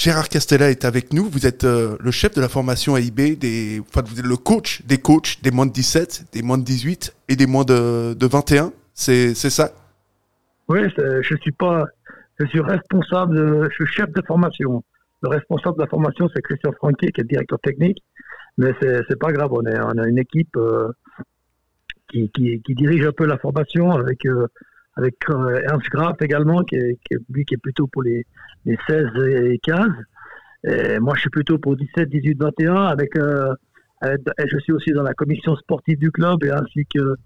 Gérard Castella est avec nous. Vous êtes euh, le chef de la formation AIB, des, enfin, vous êtes le coach des coachs des moins de 17, des moins de 18 et des moins de, de 21. C'est ça? Oui, je suis pas. Je suis responsable, je suis chef de formation. Le responsable de la formation, c'est Christian Franquier, qui est directeur technique. Mais c'est pas grave, on, est, on a une équipe euh, qui, qui, dirige un peu la formation avec, euh, avec Ernst Graff également, qui est, lui qui est plutôt pour les, les 16 et 15. Et moi, je suis plutôt pour 17, 18, 21. Avec, avec, je suis aussi dans la commission sportive du club et ainsi que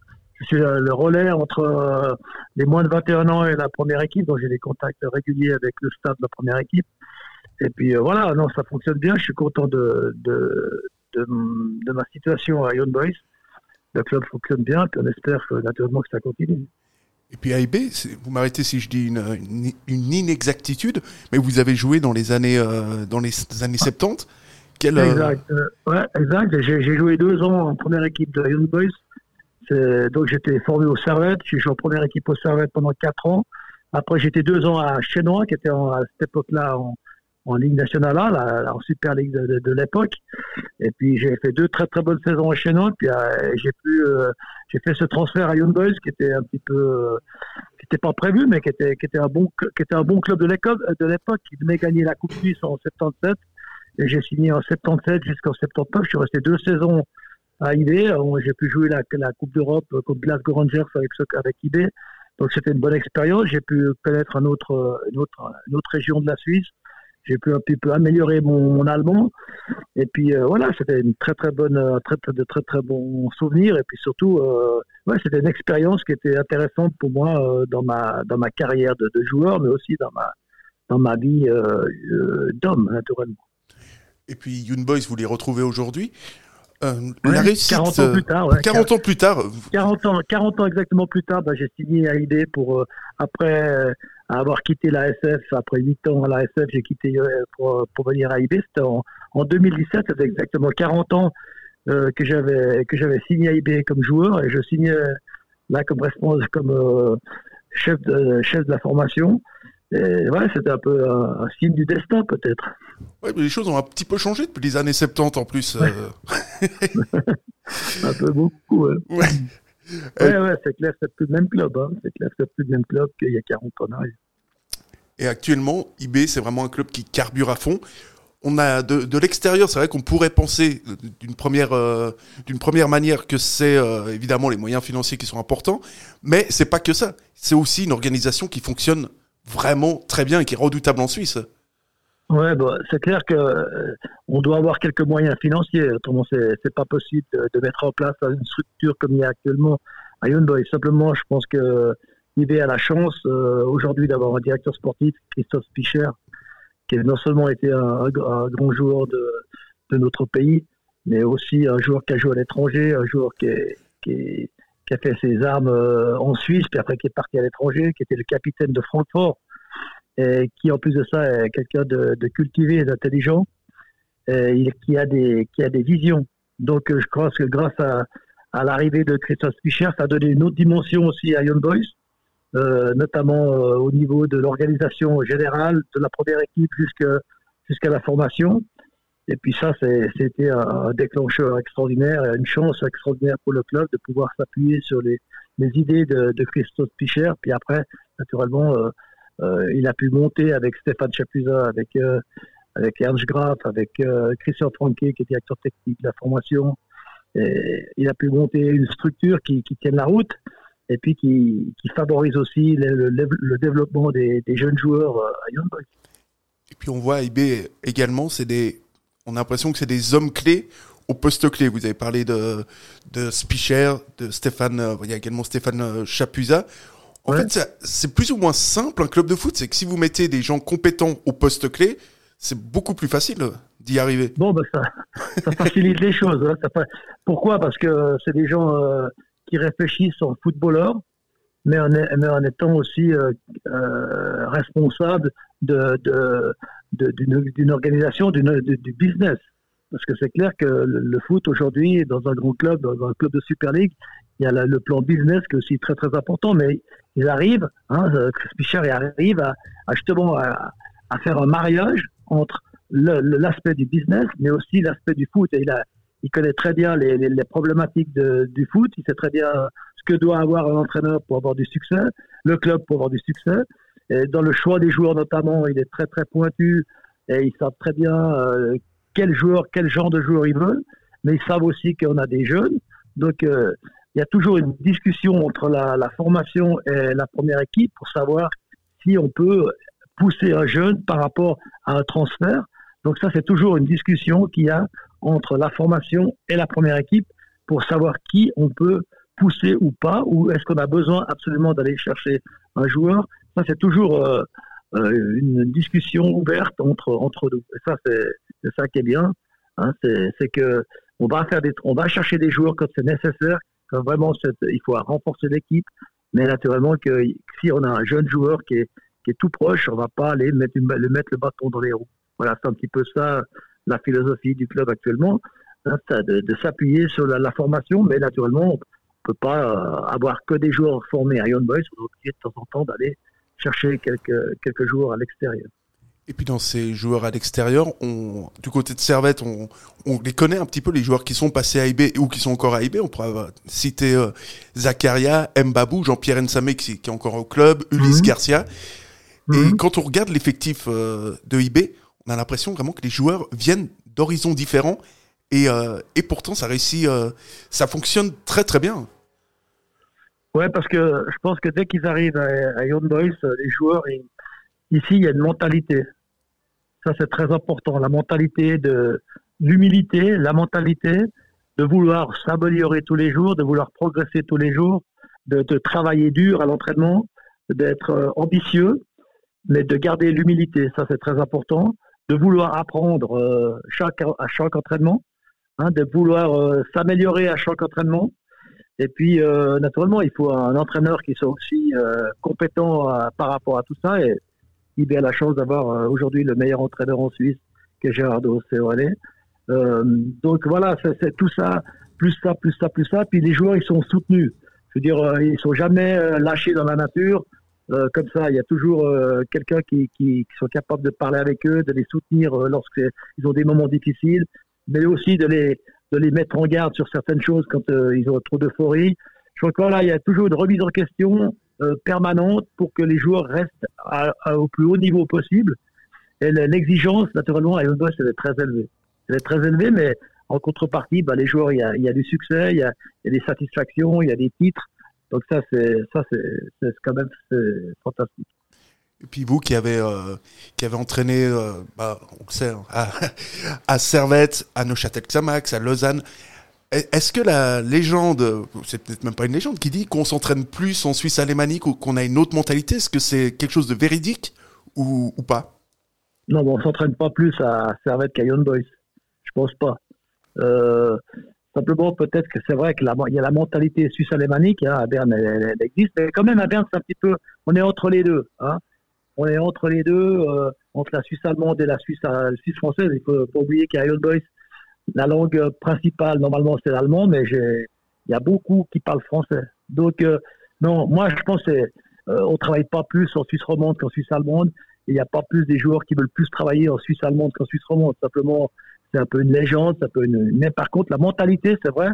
je suis le relais entre les moins de 21 ans et la première équipe, donc j'ai des contacts réguliers avec le staff de la première équipe. Et puis voilà, non, ça fonctionne bien. Je suis content de, de, de, ma situation à Young Boys. Le club fonctionne bien, puis on espère naturellement que ça continue. Et puis AIB, vous m'arrêtez si je dis une, une, inexactitude, mais vous avez joué dans les années, euh, dans les années 70. Quel, euh, Exact, euh, ouais, exact. J'ai joué deux ans en première équipe de Young Boys. Donc j'étais formé au Servette, j'ai joué en première équipe au Servette pendant quatre ans. Après j'étais deux ans à Chenois, qui était à cette époque-là en, en Ligue nationale en Super Ligue de, l'époque. Et puis j'ai fait deux très très bonnes saisons nous. Puis euh, j'ai pu, euh, j'ai fait ce transfert à Young Boys qui était un petit peu, euh, qui n'était pas prévu, mais qui était, qui était un bon, qui était un bon club de l'époque, de l'époque, qui devait gagner la Coupe Suisse en 77. Et j'ai signé en 77 jusqu'en 79. Je suis resté deux saisons à IB. J'ai pu jouer la, la Coupe d'Europe contre Glasgow Rangers avec, avec IB. Donc c'était une bonne expérience. J'ai pu connaître un autre, une autre, une autre région de la Suisse j'ai pu un petit peu améliorer mon, allemand. Et puis euh, voilà, c'était une très très bonne, euh, très, de très très bons souvenirs. Et puis surtout, euh, ouais, c'était une expérience qui était intéressante pour moi dans ma dans ma carrière de, joueur, mais aussi dans ma dans ma vie d'homme naturellement. Et puis Young Boys, vous les retrouvez aujourd'hui. la réussite, 40 ans plus tard. 40 ans plus tard. 40 ans, 40 ans exactement plus tard, bah, j'ai signé à ID pour après à avoir quitté la SF après 8 ans à la SF, j'ai quitté euh, pour, pour, venir à IB. C'était en, en, 2017, c'était exactement 40 ans euh, que j'avais que j'avais signé à IB comme joueur et je signais là comme responsable, comme euh, chef de chef de la formation. Et ouais, c'était un peu un, signe du destin peut-être. Ouais, mais les choses ont un petit peu changé depuis les années 70 en plus. un peu beaucoup. Ouais. Oui, ouais, c'est clair, c'est plus le même club. Hein. C'est clair, c'est plus le même club qu'il y a 40 ans. Et actuellement, IB, c'est vraiment un club qui carbure à fond. On a de, de l'extérieur, c'est vrai qu'on pourrait penser d'une première, euh, d'une première manière que c'est euh, évidemment les moyens financiers qui sont importants, mais c'est pas que ça. C'est aussi une organisation qui fonctionne vraiment très bien et qui est redoutable en Suisse. Ouais, bah, c'est clair que euh, on doit avoir quelques moyens financiers. Autrement, c'est c'est pas possible de, mettre en place une structure comme il y a actuellement à Hyundai. Simplement, je pense que IB a la chance euh, aujourd'hui d'avoir un directeur sportif, Christophe Picher, qui a non seulement été un, grand joueur de, de, notre pays, mais aussi un joueur qui a joué à l'étranger, un joueur qui, qui, qui, a fait ses armes euh, en Suisse, puis après qui est parti à l'étranger, qui était le capitaine de Francfort qui en plus de ça est quelqu'un de, cultivé et d'intelligent, et qui a des qui a des visions. Donc je crois que grâce à, l'arrivée de Christophe Fischer, ça a donné une autre dimension aussi à Young Boys, euh, notamment euh, au niveau de l'organisation générale, de la première équipe jusqu'à jusqu'à la formation. Et puis ça, c'était un déclencheur extraordinaire, une chance extraordinaire pour le club de pouvoir s'appuyer sur les, les idées de, Christophe Fischer. Puis après, naturellement, euh, euh, il a pu monter avec Stéphane Chapuza, avec, euh, avec Ernst Graff, avec euh, Christian Franquet, qui est directeur technique de la formation. Il a pu monter une structure qui, qui tienne la route et puis qui, favorise aussi le, développement des, jeunes joueurs à Young Boys. Et puis on voit IB également, des, on a l'impression que c'est des hommes clés au poste clé. Vous avez parlé de, de Spicher, de Stéphane, il y a également Stéphane Chapuza. En fait, c'est plus ou moins simple un club de foot. C'est que si vous mettez des gens compétents au poste clé, c'est beaucoup plus facile d'y arriver. Bon, bah ça, ça facilite les choses. Hein. Pourquoi? Parce que c'est des gens euh, qui réfléchissent en footballeur, mais en, mais en étant aussi euh, euh, responsables d'une de, organisation, du business. Parce que c'est clair que le, foot aujourd'hui, dans un grand club, dans un club de Super League, il y a le plan business qui est aussi très très important, mais ils arrivent, hein, Chris Picher arrive à, justement à, à, faire un mariage entre l'aspect du business, mais aussi l'aspect du foot. Et il, a, il connaît très bien les, les, problématiques de, du foot, il sait très bien ce que doit avoir un entraîneur pour avoir du succès, le club pour avoir du succès. Et dans le choix des joueurs notamment, il est très très pointu et ils savent très bien euh, quel joueur, quel genre de joueur ils veulent, mais ils savent aussi qu'on a des jeunes. Donc euh, il y a toujours une discussion entre la, formation et la première équipe pour savoir si on peut pousser un jeune par rapport à un transfert. Donc ça, c'est toujours une discussion qu'il y a entre la formation et la première équipe pour savoir qui on peut pousser ou pas, ou est-ce qu'on a besoin absolument d'aller chercher un joueur. Ça, c'est toujours euh, euh, une discussion ouverte entre, entre nous. Et ça, c'est ça qui est bien. Hein, c'est que on va, faire des, on va chercher des joueurs quand c'est nécessaire, quand vraiment il faut renforcer l'équipe. Mais naturellement, que si on a un jeune joueur qui est, est tout proche, on va pas aller mettre, le mettre le bâton dans les roues. Voilà, c'est un petit peu ça la philosophie du club actuellement, hein, de, s'appuyer sur la, formation, mais naturellement, on peut pas euh, avoir que des joueurs formés à Young Boys, on doit de temps en temps d'aller chercher quelques, quelques joueurs à l'extérieur. Et puis dans ces joueurs à l'extérieur, on, du côté de Servette, on, on, les connaît un petit peu, les joueurs qui sont passés à IB ou qui sont encore à IB. On pourrait citer euh, Zakaria, Mbabou, Jean-Pierre Nsamé qui, qui, est encore au club, Ulysse mhm. Garcia. Et mhm. quand on regarde l'effectif euh, de IB, on a l'impression vraiment que les joueurs viennent d'horizons différents et, euh, et pourtant ça réussit, euh, ça fonctionne très très bien. Ouais, parce que je pense que dès qu'ils arrivent à, Young Boys, les joueurs, ici il y a une mentalité. Ça c'est très important, la mentalité de l'humilité, la mentalité de vouloir s'améliorer tous les jours, de vouloir progresser tous les jours, de, travailler dur à l'entraînement, d'être euh, ambitieux, mais de garder l'humilité. Ça c'est très important de vouloir apprendre euh, chaque, à chaque entraînement, hein, de vouloir euh, s'améliorer à chaque entraînement. Et puis, naturellement, il faut un entraîneur qui soit aussi compétent par rapport à tout ça. Il a la chance d'avoir aujourd'hui le meilleur entraîneur en Suisse, qui est Gerardo Euh, donc voilà, c'est tout ça, plus ça, plus ça, plus ça. Puis les joueurs, ils sont soutenus. Je veux dire, ils sont jamais lâchés dans la nature. Euh, comme ça, il y a toujours euh, quelqu'un qui, qui, qui, sont capables de parler avec eux, de les soutenir euh, lorsqu'ils ont des moments difficiles, mais aussi de les, de les mettre en garde sur certaines choses quand ils ont trop d'euphorie. Je crois que voilà, il y a toujours une remise en question permanente pour que les joueurs restent au plus haut niveau possible. Et l'exigence, naturellement, à Boss, elle est très élevée. Elle est très élevée, mais en contrepartie, bah, les joueurs, il y, a, du succès, il y a, des satisfactions, il y a des titres. Donc ça, c'est ça, c'est quand même fantastique. Et puis vous qui avez euh, qui avez entraîné, euh, bah, on sait, hein, à, à Servette, à Neuchâtel-Xamax, à Lausanne. Est-ce que la légende, c'est peut-être même pas une légende, qui dit qu'on s'entraîne plus en Suisse alémanique ou qu'on a une autre mentalité, est-ce que c'est quelque chose de véridique ou, pas? Non, bon, on s'entraîne pas plus à Servette qu'à Young Boys. Je pense pas. Euh, Simplement, peut-être que c'est vrai qu'il y a la mentalité suisse-alémanique, hein, à Berne, elle, existe, mais quand même, à Berne, c'est un petit peu, on est entre les deux. Hein. On est entre les deux, euh, entre la Suisse allemande et la Suisse, euh, Suisse française. Il faut pas oublier qu'à Iron Boys, la langue principale, normalement, c'est l'allemand, mais il y a beaucoup qui parlent français. Donc, euh, non, moi, je pense qu'on on travaille pas plus en Suisse romande qu'en Suisse allemande. Il n'y a pas plus des joueurs qui veulent plus travailler en Suisse allemande qu'en Suisse romande. Simplement, c'est un peu une légende, ça peut une, mais par contre la mentalité, c'est vrai,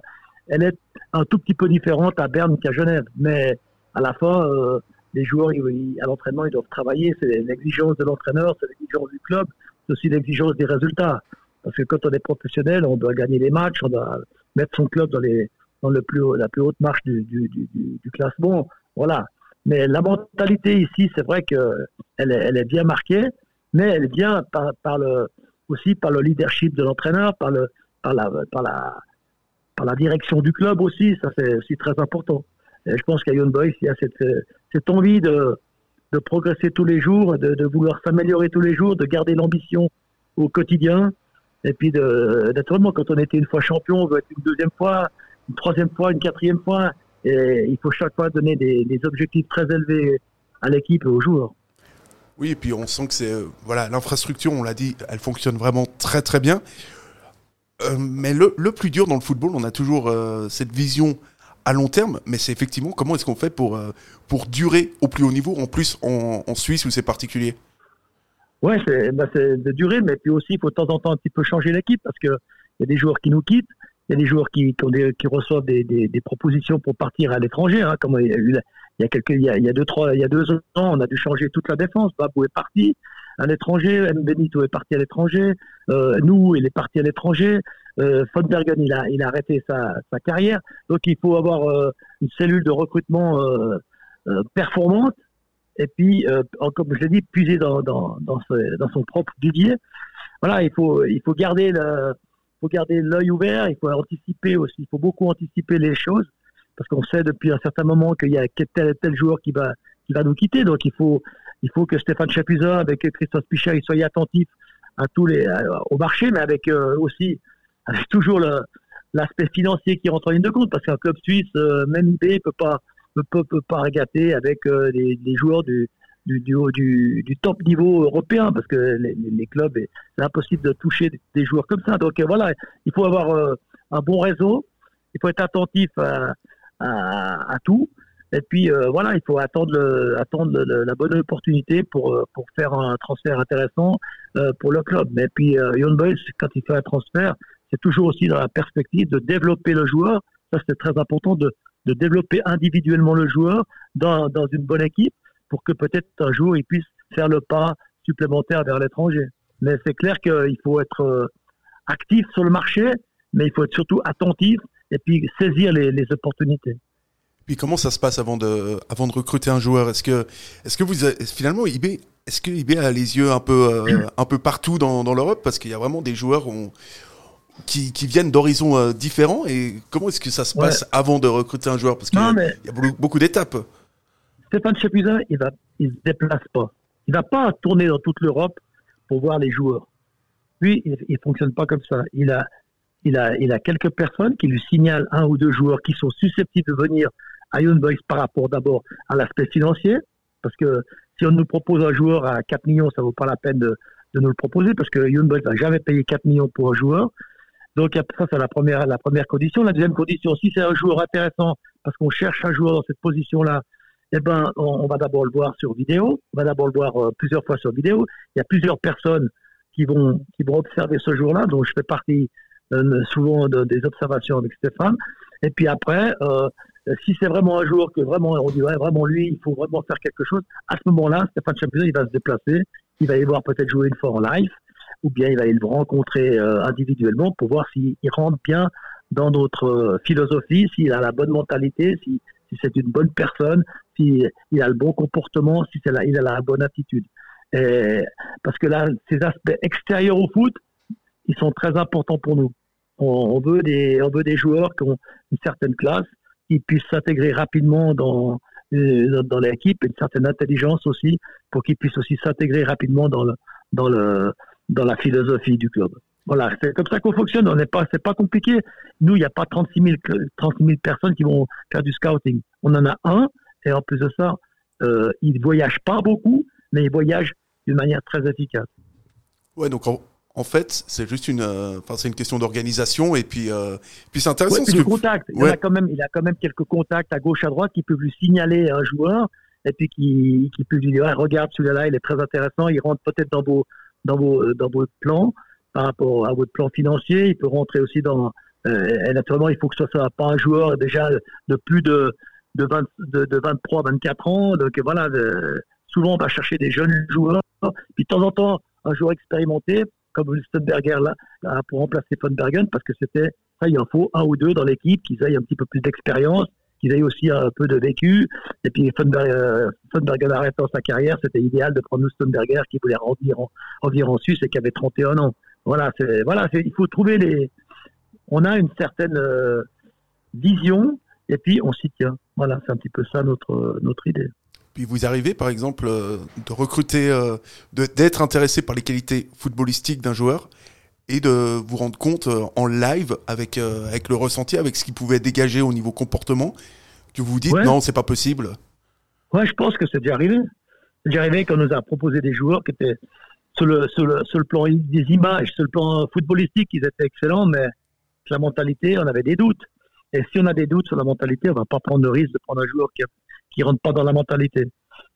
elle est un tout petit peu différente à Berne qu'à Genève. Mais à la fin, euh, les joueurs, à l'entraînement, ils doivent travailler. C'est l'exigence de l'entraîneur, c'est l'exigence du club, c'est aussi l'exigence des résultats. Parce que quand on est professionnel, on doit gagner les matchs, on doit mettre son club dans, les, dans le plus, la plus haute marche du, du, du, du classement. Voilà. Mais la mentalité ici, c'est vrai qu'elle est, elle est bien marquée, mais elle vient par, par le, aussi par le leadership de l'entraîneur, par, le, par, la, par, la, par la direction du club aussi. Ça, c'est aussi très important. Et je pense qu'à Young Boys, il y a cette, cette envie de, de progresser tous les jours, de, de vouloir s'améliorer tous les jours, de garder l'ambition au quotidien. Et puis, naturellement, quand on était une fois champion, on veut être une deuxième fois, une troisième fois, une quatrième fois. Il faut chaque fois donner des, des objectifs très élevés à l'équipe et aux joueurs. Oui, et puis on sent que c'est euh, voilà l'infrastructure, on l'a dit, elle fonctionne vraiment très très bien. Euh, mais le, le, plus dur dans le football, on a toujours euh, cette vision à long terme, mais c'est effectivement comment est-ce qu'on fait pour pour durer au plus haut niveau, en plus en, en Suisse où c'est particulier? Ouais, bah, c'est de durée, mais puis aussi, il faut de temps en temps un petit peu changer l'équipe parce qu'il y a des joueurs qui nous quittent, il y a des joueurs qui, qui, reçoivent des, des, propositions pour partir à l'étranger. Hein, comme il y a, il y a, deux, trois, il y a deux ans, on a dû changer toute la défense. Babou est parti à l'étranger, M. Benito est parti à l'étranger, euh, nous, il est parti à l'étranger. Euh, Von Bergen, il a, il a arrêté sa, sa carrière. Donc, il faut avoir euh, une cellule de recrutement euh, euh performante et puis, euh, comme je l'ai dit, puiser dans, dans, son propre vivier. Voilà, il faut, il faut garder le, faut garder l'œil ouvert, il faut anticiper aussi, il faut beaucoup anticiper les choses, parce qu'on sait depuis un certain moment qu'il y a tel tel joueur qui va, qui va nous quitter, donc il faut, il faut que Stéphane Chapuisat, avec Christophe Pichard, ils soient attentifs à tous les, au marché, mais avec euh, aussi, avec toujours l'aspect financier qui rentre en ligne de compte, parce qu'un club suisse, euh, même IB, peut pas, peut, peut, pas regatter avec euh, des, joueurs du, du, du, top niveau européen parce que les, les clubs, c'est impossible de toucher des joueurs comme ça. Donc euh, voilà, il faut avoir euh, un bon réseau, il faut être attentif à, tout. Et puis euh, voilà, il faut attendre, attendre la bonne opportunité pour, pour faire un transfert intéressant pour le club. Mais puis Young Boys, quand il fait un transfert, c'est toujours aussi dans la perspective de développer le joueur. Ça, c'est très important de, de développer individuellement le joueur dans, dans une bonne équipe pour que peut-être un jour il puisse faire le pas supplémentaire vers l'étranger. Mais c'est clair qu'il faut être euh, actif sur le marché, mais il faut être surtout attentif et puis saisir les, les opportunités. Puis comment ça se passe avant de, avant de recruter un joueur? Est-ce que, est-ce que vous, finalement, eBay, est-ce que eBay a les yeux un peu, euh, un peu partout dans, dans l'Europe? Parce qu'il y a vraiment des joueurs qui, qui, viennent d'horizons euh, différents. Et comment est-ce que ça se passe avant de recruter un joueur? Parce qu'il y, y, a beaucoup d'étapes. Stéphane Chapuisat, il il se déplace pas. Il va pas tourner dans toute l'Europe pour voir les joueurs. Lui, il, ne fonctionne pas comme ça. Il a, il a, il a quelques personnes qui lui signalent un ou deux joueurs qui sont susceptibles de venir à Young Boys par rapport d'abord à l'aspect financier, parce que si on nous propose un joueur à 4 millions, ça vaut pas la peine de, de nous le proposer, parce que Young Boys va jamais payer 4 millions pour un joueur. Donc ça, c'est la première, la première condition. La deuxième condition, si c'est un joueur intéressant, parce qu'on cherche un joueur dans cette position-là, eh ben, on, va d'abord le voir sur vidéo. On va d'abord le voir euh, plusieurs fois sur vidéo. Il y a plusieurs personnes qui vont, qui vont observer ce jour-là, dont je fais partie euh, souvent de, des observations avec Stéphane. Et puis après, euh, si c'est vraiment un jour que vraiment on dit vraiment lui, il faut vraiment faire quelque chose. À ce moment-là, Stéphane Champion, il va se déplacer, il va y voir peut-être jouer une fois en live, ou bien il va aller le rencontrer euh, individuellement pour voir s'il rentre bien dans notre philosophie, s'il a la bonne mentalité, si, si c'est une bonne personne, s'il a le bon comportement, si c'est il a la bonne attitude. Parce que là, ces aspects extérieurs au foot, ils sont très importants pour nous. On, veut des, on veut des joueurs qui ont une certaine classe, qui puissent s'intégrer rapidement dans, euh, dans, l'équipe, une certaine intelligence aussi, pour qu'ils puissent aussi s'intégrer rapidement dans, le, dans, le, dans la philosophie du club. Voilà, c'est comme ça qu'on fonctionne. On n'est pas, c'est pas compliqué. Nous, il n'y a pas 36 000, 36 000 personnes qui vont faire du scouting. On en a un, et en plus de ça, euh, il ne voyage pas beaucoup, mais il voyage d'une manière très efficace. Ouais, donc en, fait, c'est juste une, euh, c'est une question d'organisation et puis, euh, puis c'est intéressant. Ouais, contact. Il, a quand même, il a quand même quelques contacts à gauche, à droite qui peuvent lui signaler un joueur et puis qui, qui peuvent lui dire regarde celui-là, il est très intéressant, il rentre peut-être dans vos, dans vos, dans vos plans par rapport à votre plan financier. Il peut rentrer aussi dans. Euh, et naturellement, il faut que ce soit pas un joueur déjà de plus de de, 20, de, de 23, 24 ans. Donc voilà, souvent on va chercher des jeunes joueurs. Puis de temps en temps, un joueur expérimenté, comme Stutberger là, pour remplacer Von Bergen, parce que c'était, ça, il en faut un ou deux dans l'équipe qui aient un petit peu plus d'expérience, qui aient aussi un peu de vécu. Et puis Von, Bergen, Bergen arrêtant sa carrière, c'était idéal de prendre Stutberger qui voulait revenir en, revenir en Suisse et qui avait 31 ans. Voilà, voilà, il faut trouver les. On a une certaine euh, vision et puis on s'y tient. Voilà, c'est un petit peu ça notre, notre idée. Puis vous arrivez par exemple euh, de recruter, euh, d'être intéressé par les qualités footballistiques d'un joueur et de vous rendre compte en live avec, avec le ressenti, avec ce qu'il pouvait dégager au niveau comportement, que vous vous dites non, c'est pas possible. Ouais, je pense que c'est déjà arrivé. C'est déjà arrivé qu'on nous a proposé des joueurs qui étaient sur le, sur le, sur le plan des images, sur le plan footballistique, ils étaient excellents, mais la mentalité, on avait des doutes. Et si on a des doutes sur la mentalité, on va pas prendre le risque de prendre un joueur qui, qui rentre pas dans la mentalité.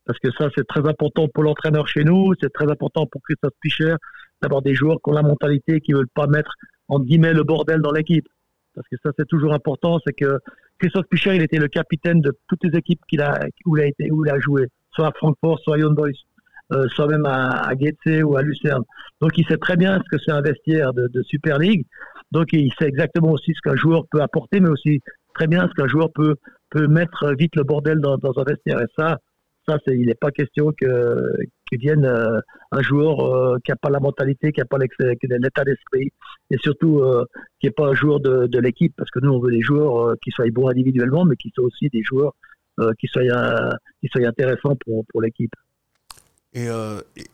Parce que ça, c'est très important pour l'entraîneur chez nous, c'est très important pour Christophe Picher d'avoir des joueurs qui ont la mentalité, qui veulent pas mettre, en guillemets, le bordel dans l'équipe. Parce que ça, c'est toujours important, c'est que Christophe Picher, il était le capitaine de toutes les équipes qu'il a, où il a été, où il a joué, soit à Francfort, soit à Young Boys, euh, soit même à, à ou à Lucerne. Donc, il sait très bien ce que c'est un vestiaire de, de Super League. Donc, il sait exactement aussi ce qu'un joueur peut apporter, mais aussi très bien ce qu'un joueur peut, peut mettre vite le bordel dans, dans un vestiaire. Et ça, ça, c'est, il n'est pas question que, que vienne euh, un joueur euh, qui n'a pas la mentalité, qui n'a pas l'état d'esprit, et surtout euh, qui n'est pas un joueur de, de, l'équipe, parce que nous, on veut des joueurs qui soient bons individuellement, mais qui soient aussi des joueurs qui, soient, qui soient intéressants pour, pour l'équipe. Et,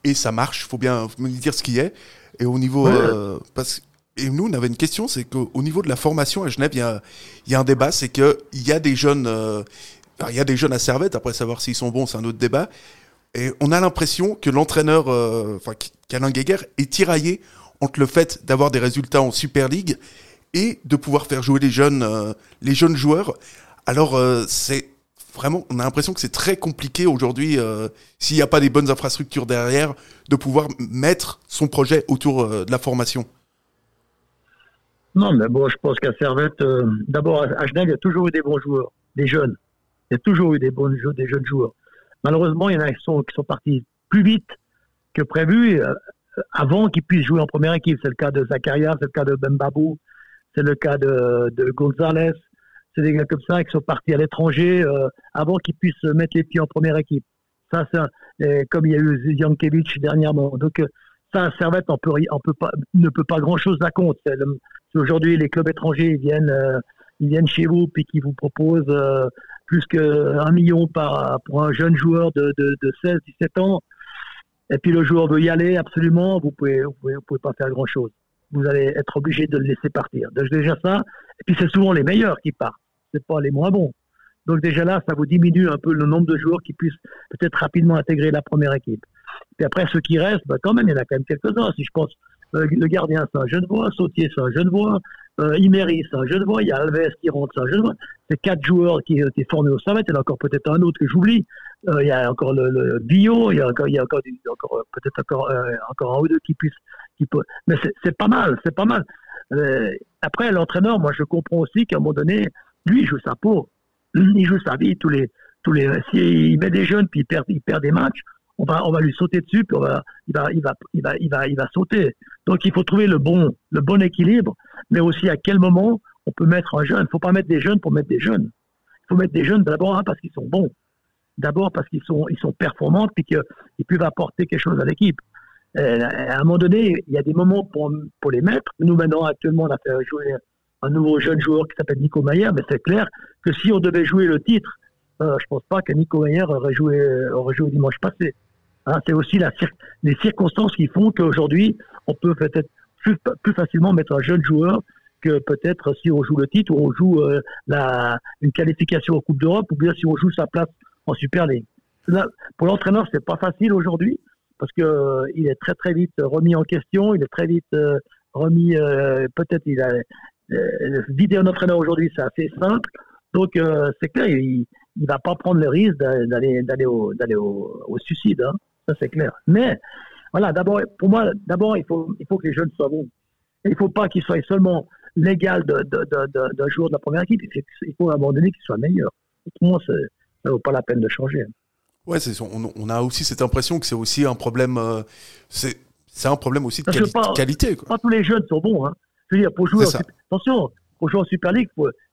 et, ça marche, il faut bien me dire ce qui est. Et au niveau. parce, et nous, on avait une question, c'est qu'au niveau de la formation à Genève, il y a, y a un débat, c'est qu'il y a des jeunes il y a des jeunes à Servette, après savoir s'ils sont bons, c'est un autre débat. Et on a l'impression que l'entraîneur, euh, enfin, qu'Alain Guéguer est tiraillé entre le fait d'avoir des résultats en Super League et de pouvoir faire jouer les jeunes, euh, les jeunes joueurs. Alors, euh, c'est vraiment, on a l'impression que c'est très compliqué aujourd'hui, s'il n'y a pas des bonnes infrastructures derrière, de pouvoir mettre son projet autour de la formation. Non, mais bon, je pense qu'à Servette, d'abord, à Genève, il y a toujours eu des bons joueurs, des jeunes. Il y a toujours eu des, bons des jeunes joueurs. Malheureusement, il y en a qui sont, partis plus vite que prévu euh, avant qu'ils puissent jouer en première équipe. C'est le cas de Zakaria, c'est le cas de Bembabou, c'est le cas de, de Gonzalez. C'est des gars comme ça qui sont partis à l'étranger euh, avant qu'ils puissent mettre les pieds en première équipe. Ça, c'est comme il y a eu Jankovic dernièrement. Donc, euh, ça, Servette, on peut, on peut pas, ne peut pas grand-chose à compte. Aujourd'hui, les clubs étrangers ils viennent, viennent chez vous puis qui vous proposent plus qu'un million par, pour un jeune joueur de, de, de 16, 17 ans, et puis le joueur veut y aller absolument, vous pouvez, vous pouvez, pas faire grand chose. Vous allez être obligé de le laisser partir. Donc déjà ça, et puis c'est souvent les meilleurs qui partent, c'est pas les moins bons. Donc déjà là, ça vous diminue un peu le nombre de joueurs qui puissent peut-être rapidement intégrer la première équipe. Puis après, ceux qui restent, bah, quand même, il y en a quand même quelques-uns. Si je pense, euh, le gardien, c'est un jeune voix, Sautier, c'est un jeune voix, euh, Imery, jeune voix, il y a Alves qui rentre, c'est un jeune voix. C'est quatre joueurs qui ont été formés au Servette, il y en a encore peut-être un autre que j'oublie. Euh, il y a encore le, le, il y a encore, il encore, euh, peut-être encore, euh, encore un ou deux qui puissent. Qui peut... Mais c'est pas mal, c'est pas mal. Euh, après, l'entraîneur, moi, je comprends aussi qu'à un moment donné, lui, il joue sa peau, il joue sa vie. Tous les, tous les, s'il met des jeunes puis il perd, il perd des matchs, on va, on va lui sauter dessus, puis on va, il va, il va, il va, il va, il va sauter. Donc il faut trouver le bon, le bon équilibre, mais aussi à quel moment on peut mettre un jeune. Il ne faut pas mettre des jeunes pour mettre des jeunes. Il faut mettre des jeunes d'abord hein, parce qu'ils sont bons, d'abord parce qu'ils sont, ils sont performants, puis qu'ils peuvent apporter quelque chose à l'équipe. Euh, à un moment donné, il y a des moments pour, pour les mettre. Nous maintenant actuellement, on a fait jouer un nouveau jeune joueur qui s'appelle Nico Mayer, mais c'est clair que si on devait jouer le titre, euh, je pense pas que Nico Mayer aurait joué, aurait joué dimanche passé. Hein, c'est aussi les circonstances qui font qu'aujourd'hui, on peut peut-être plus, plus, facilement mettre un jeune joueur que peut-être si on joue le titre ou on joue euh, la, une qualification en Coupe d'Europe ou bien si on joue sa place en Super League. Pour l'entraîneur, c'est pas facile aujourd'hui parce que euh, il est très très vite remis en question, il est très vite euh, remis, peut-être il a vider un entraîneur aujourd'hui, c'est assez simple. Donc c'est clair, il, il va pas prendre le risque d'aller d'aller au, suicide. Hein ça c'est clair. Mais voilà, d'abord, pour moi, d'abord, il faut, il faut que les jeunes soient bons. il ne faut pas qu'ils soient seulement l'égal d'un de, de, de, joueur de la première équipe. Il faut, abandonner qu'ils soient meilleurs. Autrement, ça ne vaut pas la peine de changer. Ouais, on, on, a aussi cette impression que c'est aussi un problème. Euh, c'est un problème aussi de qualité. Pas tous les jeunes sont bons. Hein. Je veux dire, pour jouer, attention, pour jouer en Super League,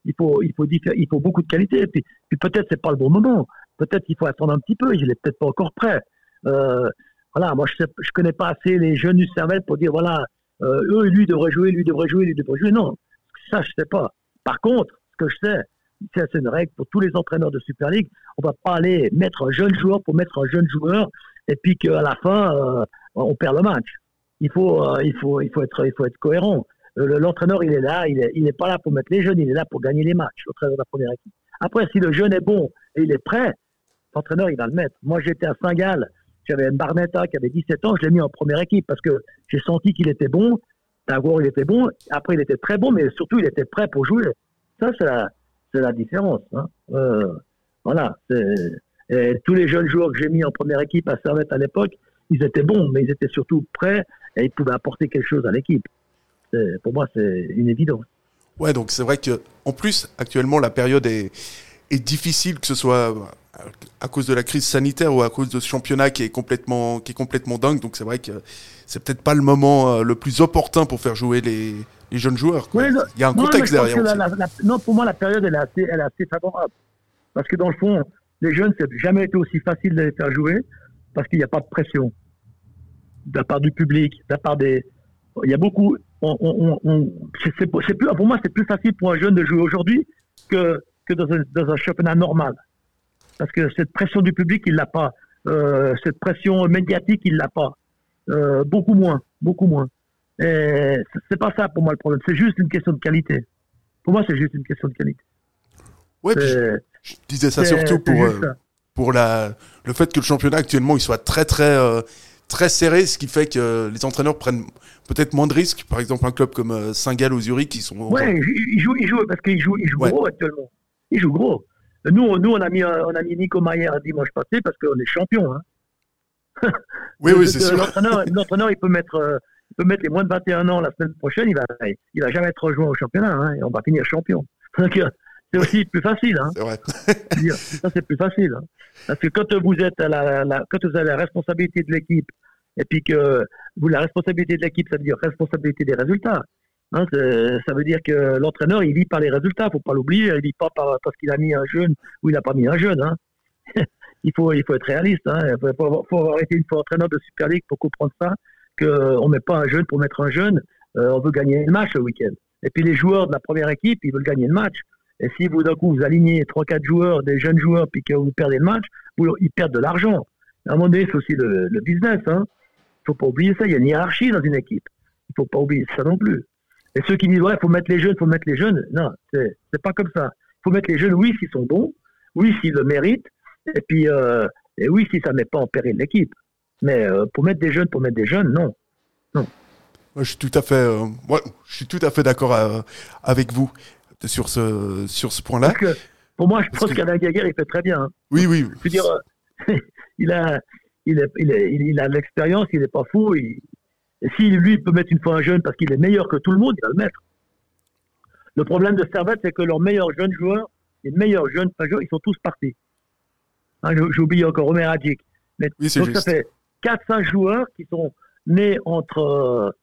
il, faut, il, faut, il faut beaucoup de qualité. Et puis, puis peut-être c'est pas le bon moment. Peut-être qu'il faut attendre un petit peu. Il n'est peut-être pas encore prêt. Euh, voilà, moi je ne connais pas assez les jeunes du Cervelle pour dire voilà, euh, eux, lui devrait jouer, lui devrait jouer, lui devrait jouer. Non, ça je sais pas. Par contre, ce que je sais, c'est une règle pour tous les entraîneurs de Super League. On va pas aller mettre un jeune joueur pour mettre un jeune joueur et puis qu'à la fin euh, on perd le match. Il faut, il faut, il faut être, il faut être cohérent. L'entraîneur, il est là, il est, il est pas là pour mettre les jeunes, il est là pour gagner les matchs. Après, si le jeune est bon et il est prêt, l'entraîneur, il va le mettre. Moi, j'étais à Saint-Gall j'avais Barnetta qui avait 17 ans, je l'ai mis en première équipe parce que j'ai senti qu'il était bon. D'abord, il était bon. Après, il était très bon, mais surtout, il était prêt pour jouer. Ça, c'est la, différence. Hein. Euh, voilà. Tous les jeunes joueurs que j'ai mis en première équipe à Servette à l'époque, ils étaient bons, mais ils étaient surtout prêts et ils pouvaient apporter quelque chose à l'équipe. Pour moi, c'est une évidence. Ouais, donc c'est vrai que en plus actuellement la période est difficile, que ce soit à cause de la crise sanitaire ou à cause de ce championnat qui est complètement qui est complètement dingue. Donc c'est vrai que c'est peut-être pas le moment euh, le plus opportun pour faire jouer les, les jeunes joueurs. Oui, Il y a un contexte derrière. non, pour moi la période elle est assez, elle est assez favorable parce que dans le fond les jeunes c'est jamais été aussi facile de les faire jouer parce qu'il n'y a pas de pression de la part du public, de la part des il y a beaucoup. On, on, c'est plus, pour moi, c'est plus facile pour un jeune de jouer aujourd'hui que, que dans, un, dans un championnat normal. Parce que cette pression du public, il l'a pas. Euh, cette pression médiatique, il l'a pas. Euh, beaucoup moins, beaucoup moins. Et c'est pas ça pour moi le problème. C'est juste une question de qualité. Pour moi, c'est juste une question de qualité. Ouais, je, disais ça surtout pour, euh, pour la, le fait que le championnat actuellement il soit très très très serré, ce qui fait que les entraîneurs prennent peut-être moins de risques. Par exemple, un club comme Saint-Gall ou Zurich, qui sont. Ouais, ils jouent, ils jouent parce qu'ils jouent, ils jouent gros actuellement. Ils jouent gros. Nous, nous on, a mis, on a mis Nico Mayer dimanche passé parce qu'on est champion. Hein. oui, oui, c'est sûr. L'entraîneur, il peut mettre. Euh, il peut mettre les moins de 21 ans la semaine prochaine, il va, il va jamais être rejoint au championnat, hein, et on va finir champion. Euh, c'est aussi plus facile. Hein. C'est vrai. ça, c'est plus facile. Hein. Parce que quand vous êtes à la, la, quand vous avez la responsabilité de l'équipe et puis que vous, la responsabilité de l'équipe, ça veut dire responsabilité des résultats. Hein, ça veut dire que l'entraîneur, il vit par les résultats, faut pas l'oublier. Il vit pas par, parce qu'il a mis un jeune ou il n'a pas mis un jeune. Hein. il, faut, il faut être réaliste. Hein. Il faut, avoir été une fois entraîneur de Super League pour comprendre ça, qu'on ne met pas un jeune pour mettre un jeune. Euh, on veut gagner le match le week-end. Et puis les joueurs de la première équipe, ils veulent gagner le match. Et si vous, d'un coup, vous alignez 3-4 joueurs, des jeunes joueurs, puis que vous perdez le match, ils perdent de l'argent. À un moment donné, c'est aussi le, le business. Hein faut pas oublier ça. Il y a une hiérarchie dans une équipe. Il faut pas oublier ça non plus. Et ceux qui disent, ouais, il faut mettre les jeunes, il faut mettre les jeunes. Non, c'est, pas comme ça. Il faut mettre les jeunes, oui, s'ils sont bons, oui, s'ils le méritent, et puis, euh, et oui, si ça ne met pas en péril l'équipe. Mais euh, pour mettre des jeunes, pour mettre des jeunes, non. Non. Moi, je suis tout à fait, euh, je suis tout à fait d'accord avec vous sur ce, sur ce point-là. Pour moi, je pense qu'Alain Gaguerre, il fait très bien. Hein. Oui, oui. Je veux dire, il a, il, est, il, il a de l'expérience, il n'est pas fou. et si lui peut mettre une fois un jeune parce qu'il est meilleur que tout le monde, il va le mettre. Le problème de Servette, c'est que leurs meilleurs jeunes joueurs, les meilleurs jeunes joueurs, ils sont tous partis. Hein, J'oublie encore Omer Adjik. Mais oui, donc ça fait 4-5 joueurs qui sont nés entre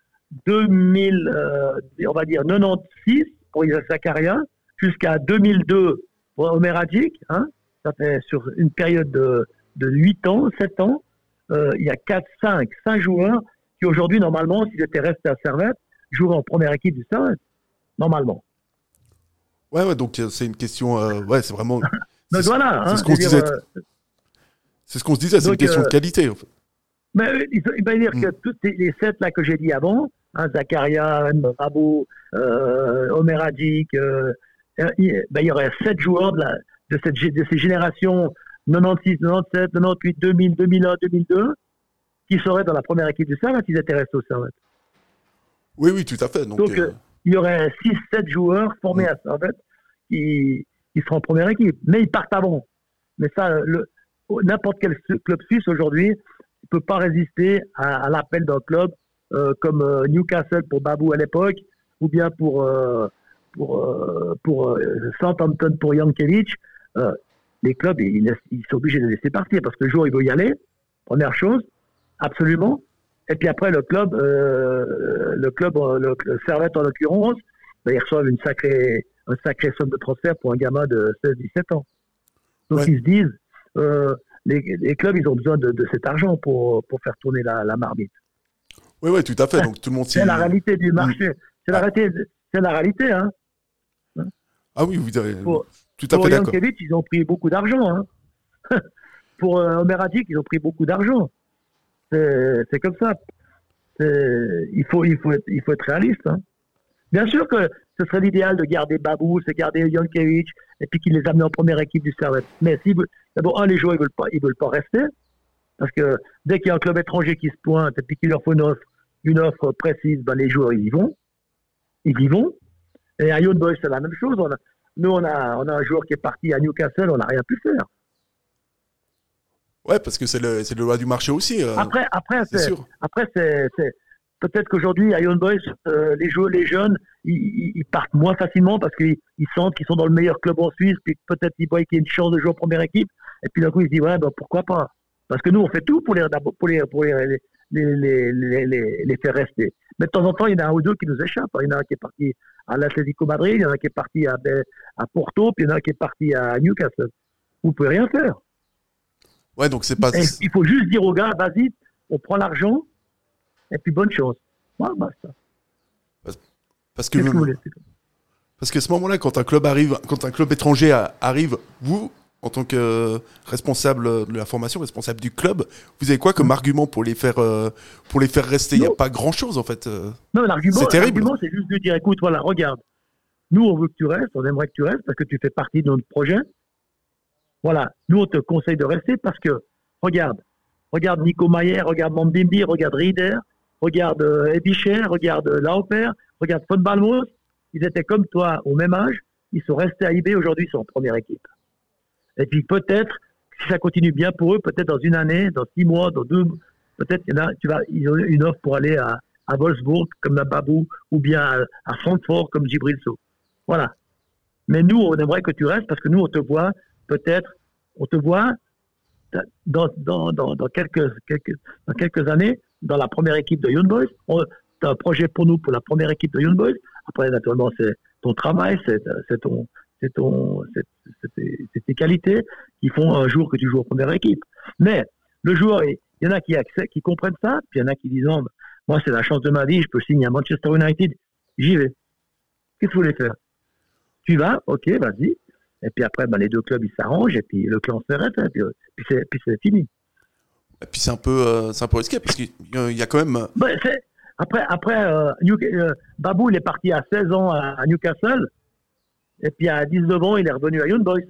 2000, euh, euh, on va dire 96 pour Isa Zakaria, jusqu'à 2002 pour Omer Adjik. Hein, ça fait sur une période de, de 8 ans, 7 ans. Euh, il y a 4, 5, 5 joueurs qui aujourd'hui, normalement, s'ils étaient restés à Servette, joueraient en première équipe du Servette. Normalement. Ouais, ouais, donc euh, c'est une question. Euh, ouais, c'est vraiment. c'est voilà, c'est ce qu'on se disait. c'est ce qu'on se disait, c'est une question de qualité, en fait. Mais il va dire que mm. tous les sept là que j'ai dit avant, hein, Zakaria, euh, Omer Adjik, ben, il y aurait sept joueurs de, la, de, cette, de ces générations 96, 97, 98, 2000, 2001, 2002, qui seraient dans la première équipe du Servette s'ils étaient restés au Servette. Oui, oui, tout à fait. Donc, euh, il y aurait 6-7 joueurs formés à Servette qui, qui seraient en première équipe. Mais ils partent avant. Mais ça, n'importe quel club suisse aujourd'hui ne peut pas résister à, l'appel d'un club euh, comme euh, Newcastle pour Babou à l'époque, ou bien pour, pour, pour Southampton pour Jankiewicz les clubs, ils, sont obligés de laisser partir parce que le jour il veut y aller, première chose, absolument. Et puis après, le club, euh, le club, euh, le, Servette en l'occurrence, ben, ils reçoivent une sacrée, un sacré somme de transfert pour un gamin de 16-17 ans. Donc ils se disent, euh, les, clubs, ils ont besoin de, cet argent pour, pour faire tourner la, marmite. Oui, oui, tout à fait. Donc tout le monde C'est la réalité du marché. C'est la réalité, c'est la réalité, hein. Ah oui, vous avez. Tout à pour fait d'accord. ils ont pris beaucoup d'argent. Hein. pour euh, Omer ils ont pris beaucoup d'argent. C'est comme ça. Il faut, il, faut être, il faut être réaliste. Hein. Bien sûr que ce serait l'idéal de garder Babou, de garder Jankiewicz, et puis qu'il les amener en première équipe du Servette. Mais si, d'abord, les joueurs, ils veulent pas, veulent pas rester. Parce que dès qu'il y a un club étranger qui se pointe et puis qu'il leur faut une offre, précise, ben les joueurs, ils y vont. Ils y vont. Et à Young Boys, c'est la même chose. Nous, on a, on a un joueur qui est parti à Newcastle, on n'a rien pu faire. Ouais, parce que c'est le, le loi du marché aussi. Euh, après, après, c'est Après, c'est, peut-être qu'aujourd'hui, à Young Boys, euh, les, joueurs, les jeunes, ils, partent moins facilement parce qu'ils sentent qu'ils sont dans le meilleur club en Suisse, puis peut-être ils voient qu'il y a une chance de jouer en première équipe, et puis d'un coup, ils se disent, ouais, ben, pourquoi pas? Parce que nous, on fait tout pour les, pour les, pour les, les, les, les, faire rester. Mais de temps en temps, il y en a un ou deux qui nous échappent. Il y en a un qui est parti à l'Atlético Madrid, il y en a un qui est parti à, à Porto, puis il y en a un qui est parti à Newcastle. Vous pouvez rien faire. Ouais, donc c'est pas. il faut juste dire aux gars, vas-y, on prend l'argent, et puis bonne chose. Voilà, basta. Parce que. parce qu'à ce moment-là, quand un club arrive, quand un club étranger arrive, vous, en tant que responsable de la formation, responsable du club, vous avez quoi comme argument pour les faire, euh, pour les faire rester? Il n'y a pas grand-chose en fait. Euh. Non, l'argument, c'est terrible. L'argument, c'est juste de dire, écoute, voilà, regarde, nous, on veut que tu restes, on aimerait que tu restes parce que tu fais partie de notre projet. Voilà, nous on te conseille de rester parce que, regarde, regarde Nico Mayer, regarde Mambimbi, regarde Rieder, regarde euh, Ebicher, regarde euh, regarde Von Balmos, ils étaient comme toi au même âge, ils sont restés à IB, aujourd'hui ils sont en première équipe. Et puis peut-être, si ça continue bien pour eux, peut-être dans une année, dans six mois, dans deux, peut-être vas, ils ont une offre pour aller à, à Wolfsburg comme Babou ou bien à, à Francfort comme Gibril Voilà. Mais nous, on aimerait que tu restes parce que nous, on te voit peut-être, on te voit dans, dans, dans, quelques, quelques, dans quelques années dans la première équipe de Young Boys. Tu as un projet pour nous pour la première équipe de Young Boys. Après, naturellement, c'est ton travail, c'est ton, ton, tes qualités qui font un jour que tu joues en première équipe. Mais le joueur, il y en a qui qui comprennent ça, puis il y en a qui disent, moi, c'est la chance de ma vie, je peux signer à Manchester United, j'y vais. Qu'est-ce que vous voulez faire? Tu vas, ok, vas-y. Et puis après, ben, les deux clubs, ils s'arrangent, et puis le clan s'arrête, et puis, puis c'est fini. Et puis c'est un, peu, euh, un peu risqué, parce qu'il y a quand même... Euh, ben, après, après euh, Babou, il est parti à 16 ans à, Newcastle, et puis à 19 ans, il est revenu à Young Boys.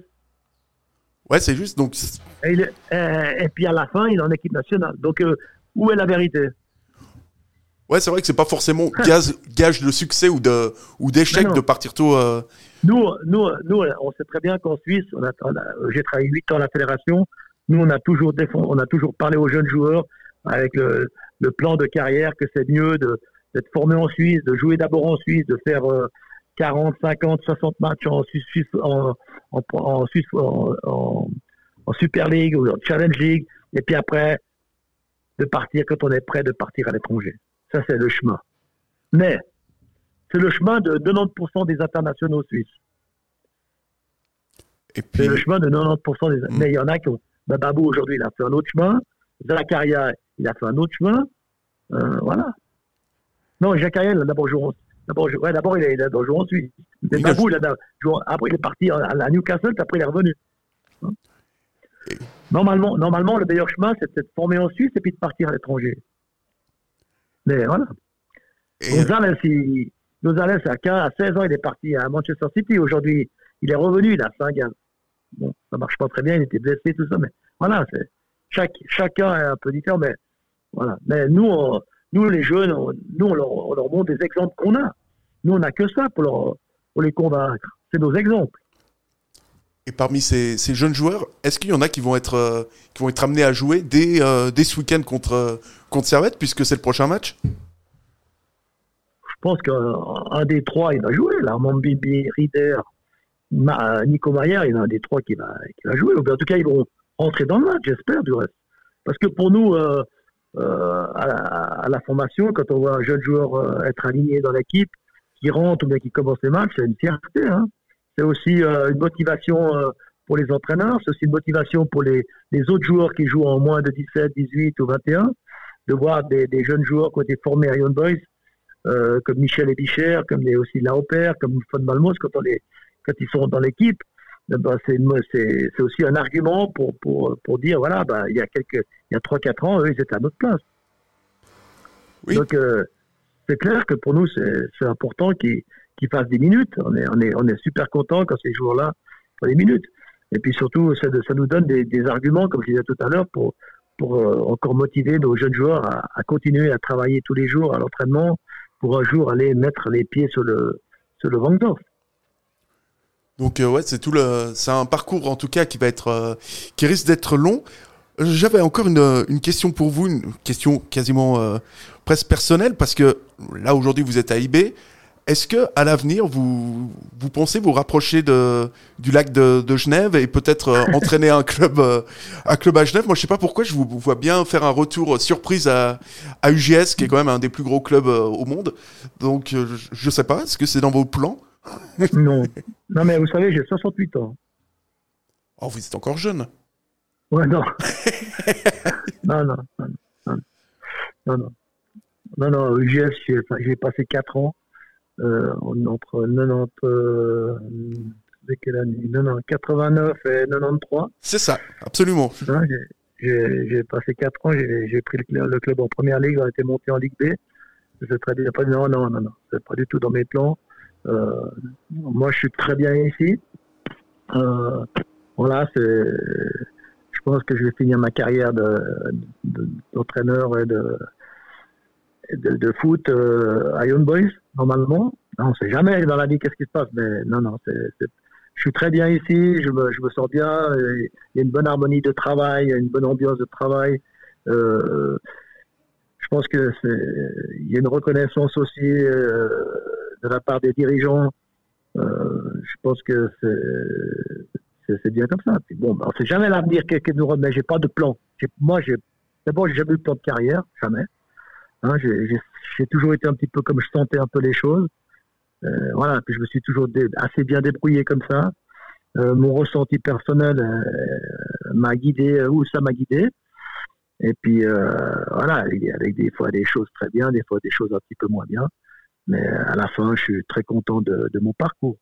Ouais, c'est juste. Donc... Et, et, puis à la fin, il est en équipe nationale. Donc, où est la vérité? Ouais, c'est vrai que c'est pas forcément gage, gage de succès ou de ou d'échec de partir tôt. Euh. Nous, nous, nous, on sait très bien qu'en Suisse, on a, j'ai travaillé 8 ans à la fédération. Nous, on a toujours on a toujours parlé aux jeunes joueurs avec le, le plan de carrière que c'est mieux de d'être formé en Suisse, de jouer d'abord en Suisse, de faire 40, 50, 60 matchs en Suisse, en, en, en, Suisse, en, en, Super League ou en Challenge League, et puis après de partir quand on est prêt de partir à l'étranger. Ça, c'est le chemin. Mais c'est le chemin de 90% des internationaux suisses. C'est le chemin de 90% des. Hmm. Mais il y en a qui ont. Ben, Babou, aujourd'hui, il a fait un autre chemin. Zakaria, il a fait un autre chemin. Euh, voilà. Non, Zakaria, il a d'abord joué. D'abord, ouais, d'abord, il a, d'abord joué en Suisse. Mais Babou, il a joué, après, il est parti à, Newcastle, puis après, il est revenu. Normalement, normalement, le meilleur chemin, c'est de se former en Suisse et puis de partir à l'étranger. Mais voilà. Gonzalez, il, Gonzalez à, 15, à 16 ans, il est parti à Manchester City. Aujourd'hui, il est revenu, il a 5 ans. Bon, ça marche pas très bien, il était blessé, tout ça, mais voilà, c'est, chaque, chacun est un peu différent, mais voilà. Mais nous, nous les jeunes, nous, on leur, on leur, montre des exemples qu'on a. Nous, on n'a que ça pour, leur, pour les convaincre. C'est nos exemples. Et parmi ces, jeunes joueurs, est-ce qu'il y en a qui vont être, euh, qui vont être amenés à jouer dès, euh, dès ce week-end contre, contre Servette, puisque c'est le prochain match? Je pense qu'un des trois, il va jouer. Là, Mambibi, Rieder, Nico Mayer, il y en a un des trois qui va, qui va jouer. En tout cas, ils vont rentrer dans le match, j'espère, du reste. Parce que pour nous, euh, à, la, à, la, formation, quand on voit un jeune joueur être aligné dans l'équipe, qui rentre ou bien qui commence les matchs, c'est une fierté. Hein c'est aussi euh, une motivation euh, pour les entraîneurs, c'est aussi une motivation pour les, les, autres joueurs qui jouent en moins de 17, 18 ou 21, de voir des, des jeunes joueurs qui ont été formés à Young Boys, euh, comme Michel Ebicher, comme les, aussi Laoper, comme Fon Malmos, quand, on les, quand ils sont dans l'équipe. Eh ben c'est aussi un argument pour, pour, pour dire voilà, bah, il y a quelques, il y a 3-4 ans, eux, ils étaient à notre place. Oui. Donc, c'est clair que pour nous, c'est important qu'ils qui fassent des minutes. On est, on est, on est super content quand ces joueurs-là font des minutes. Et puis surtout, ça, ça nous donne des, arguments, comme je disais tout à l'heure, pour, pour euh, encore motiver nos jeunes joueurs à, continuer à travailler tous les jours à l'entraînement pour un jour aller mettre les pieds sur le, sur le. Donc euh, ouais, c'est tout le, c'est un parcours en tout cas qui va être, euh, qui risque d'être long. J'avais encore une, une, question pour vous, une question quasiment euh, presque personnelle, parce que là aujourd'hui vous êtes à IB. Est-ce que à l'avenir vous vous pensez vous rapprocher de du lac de, de Genève et peut-être euh, entraîner un club euh, un club à Genève? Moi je sais pas pourquoi je vous, vois bien faire un retour surprise à, à UGS qui est quand même un des plus gros clubs au monde. Donc je, je sais pas, est-ce que c'est dans vos plans? Non, non mais vous savez j'ai 68 ans. Oh vous êtes encore jeune. Ouais, non. non, non, non, non, non, non. Non, non, UGS, j'ai passé 4 ans euh, entre 90, euh, quelle année 89 et 93. C'est ça, absolument. j'ai passé 4 ans, j'ai pris le, le, club en première ligue, on a été monté en Ligue B. Je très bien, non, non, non, non, c'est pas du tout dans mes plans. Euh, moi, je suis très bien ici. Euh, voilà, c'est je pense que je vais finir ma carrière d'entraîneur de, et de, de, foot euh, à Young Boys, normalement. On ne sait jamais dans la vie qu'est-ce qui se passe, mais non, non, je suis très bien ici, je me, je me sens bien, il y a une bonne harmonie de travail, il y a une bonne ambiance de travail. Euh, je pense que il y a une reconnaissance aussi euh, de la part des dirigeants. je pense que c'est c'est bien comme ça. Bon, ben, on ne sait jamais l'avenir qui nous remet. J'ai pas de plan. Moi, j'ai d'abord, j'ai jamais eu de plan de carrière, jamais. J'ai toujours été un petit peu comme je sentais un peu les choses. Euh, voilà. Puis je me suis toujours assez bien débrouillé comme ça. Euh, mon ressenti personnel euh, m'a guidé où ça m'a guidé. Et puis voilà, avec des fois des choses très bien, des fois des choses un petit peu moins bien. Mais à la fin, je suis très content de mon parcours.